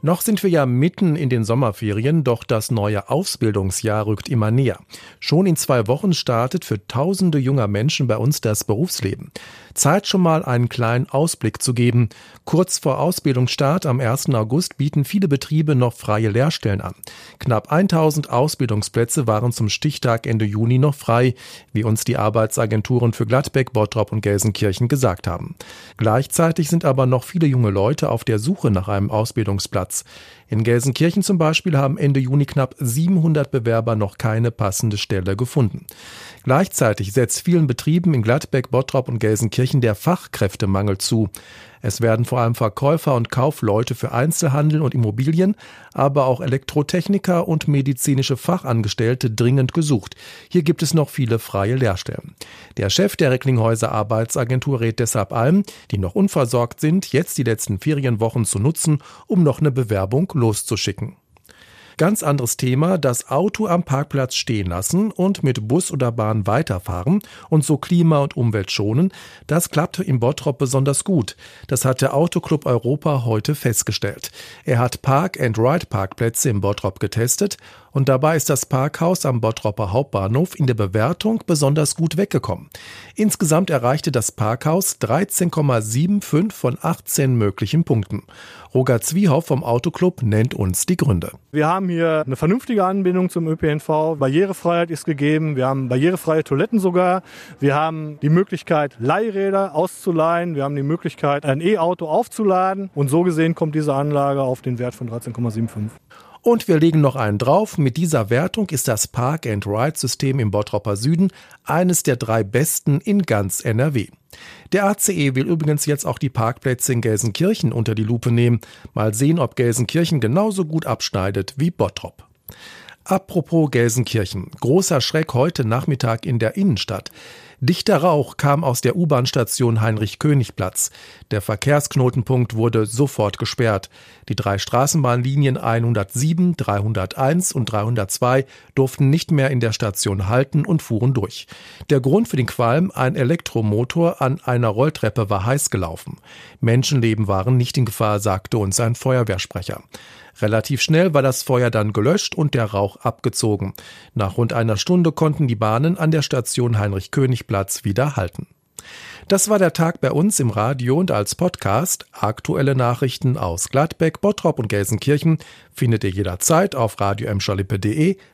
Noch sind wir ja mitten in den Sommerferien, doch das neue Ausbildungsjahr rückt immer näher. Schon in zwei Wochen startet für tausende junger Menschen bei uns das Berufsleben. Zeit schon mal einen kleinen Ausblick zu geben. Kurz vor Ausbildungsstart am 1. August bieten viele Betriebe noch freie Lehrstellen an. Knapp 1000 Ausbildungsplätze waren zum Stichtag Ende Juni noch frei, wie uns die Arbeitsagenturen für Gladbeck, Bottrop und Gelsenkirchen gesagt haben. Gleichzeitig sind aber noch viele junge Leute auf der Suche nach einem Ausbildungsplatz. Platz. In Gelsenkirchen zum Beispiel haben Ende Juni knapp 700 Bewerber noch keine passende Stelle gefunden. Gleichzeitig setzt vielen Betrieben in Gladbeck, Bottrop und Gelsenkirchen der Fachkräftemangel zu. Es werden vor allem Verkäufer und Kaufleute für Einzelhandel und Immobilien, aber auch Elektrotechniker und medizinische Fachangestellte dringend gesucht. Hier gibt es noch viele freie Lehrstellen. Der Chef der Recklinghäuser Arbeitsagentur rät deshalb allen, die noch unversorgt sind, jetzt die letzten Ferienwochen zu nutzen, um noch eine Bewerbung loszuschicken. Ganz anderes Thema, das Auto am Parkplatz stehen lassen und mit Bus oder Bahn weiterfahren und so Klima- und Umwelt schonen, das klappt im Bottrop besonders gut. Das hat der Autoclub Europa heute festgestellt. Er hat Park-and-Ride-Parkplätze im Bottrop getestet und dabei ist das Parkhaus am Bottropper Hauptbahnhof in der Bewertung besonders gut weggekommen. Insgesamt erreichte das Parkhaus 13,75 von 18 möglichen Punkten. Roger Zwiehoff vom Autoclub nennt uns die Gründe. Wir haben hier eine vernünftige Anbindung zum ÖPNV. Barrierefreiheit ist gegeben. Wir haben barrierefreie Toiletten sogar. Wir haben die Möglichkeit, Leihräder auszuleihen. Wir haben die Möglichkeit, ein E-Auto aufzuladen. Und so gesehen kommt diese Anlage auf den Wert von 13,75. Und wir legen noch einen drauf. Mit dieser Wertung ist das Park-and-Ride-System im Bottropper Süden eines der drei besten in ganz NRW. Der ACE will übrigens jetzt auch die Parkplätze in Gelsenkirchen unter die Lupe nehmen. Mal sehen, ob Gelsenkirchen genauso gut abschneidet wie Bottrop. Apropos Gelsenkirchen. Großer Schreck heute Nachmittag in der Innenstadt. Dichter Rauch kam aus der U-Bahn-Station Heinrich-König-Platz. Der Verkehrsknotenpunkt wurde sofort gesperrt. Die drei Straßenbahnlinien 107, 301 und 302 durften nicht mehr in der Station halten und fuhren durch. Der Grund für den Qualm, ein Elektromotor an einer Rolltreppe war heiß gelaufen. Menschenleben waren nicht in Gefahr, sagte uns ein Feuerwehrsprecher. Relativ schnell war das Feuer dann gelöscht und der Rauch abgezogen. Nach rund einer Stunde konnten die Bahnen an der Station Heinrich-König-Platz wieder halten. Das war der Tag bei uns im Radio und als Podcast. Aktuelle Nachrichten aus Gladbeck, Bottrop und Gelsenkirchen findet ihr jederzeit auf radio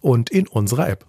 und in unserer App.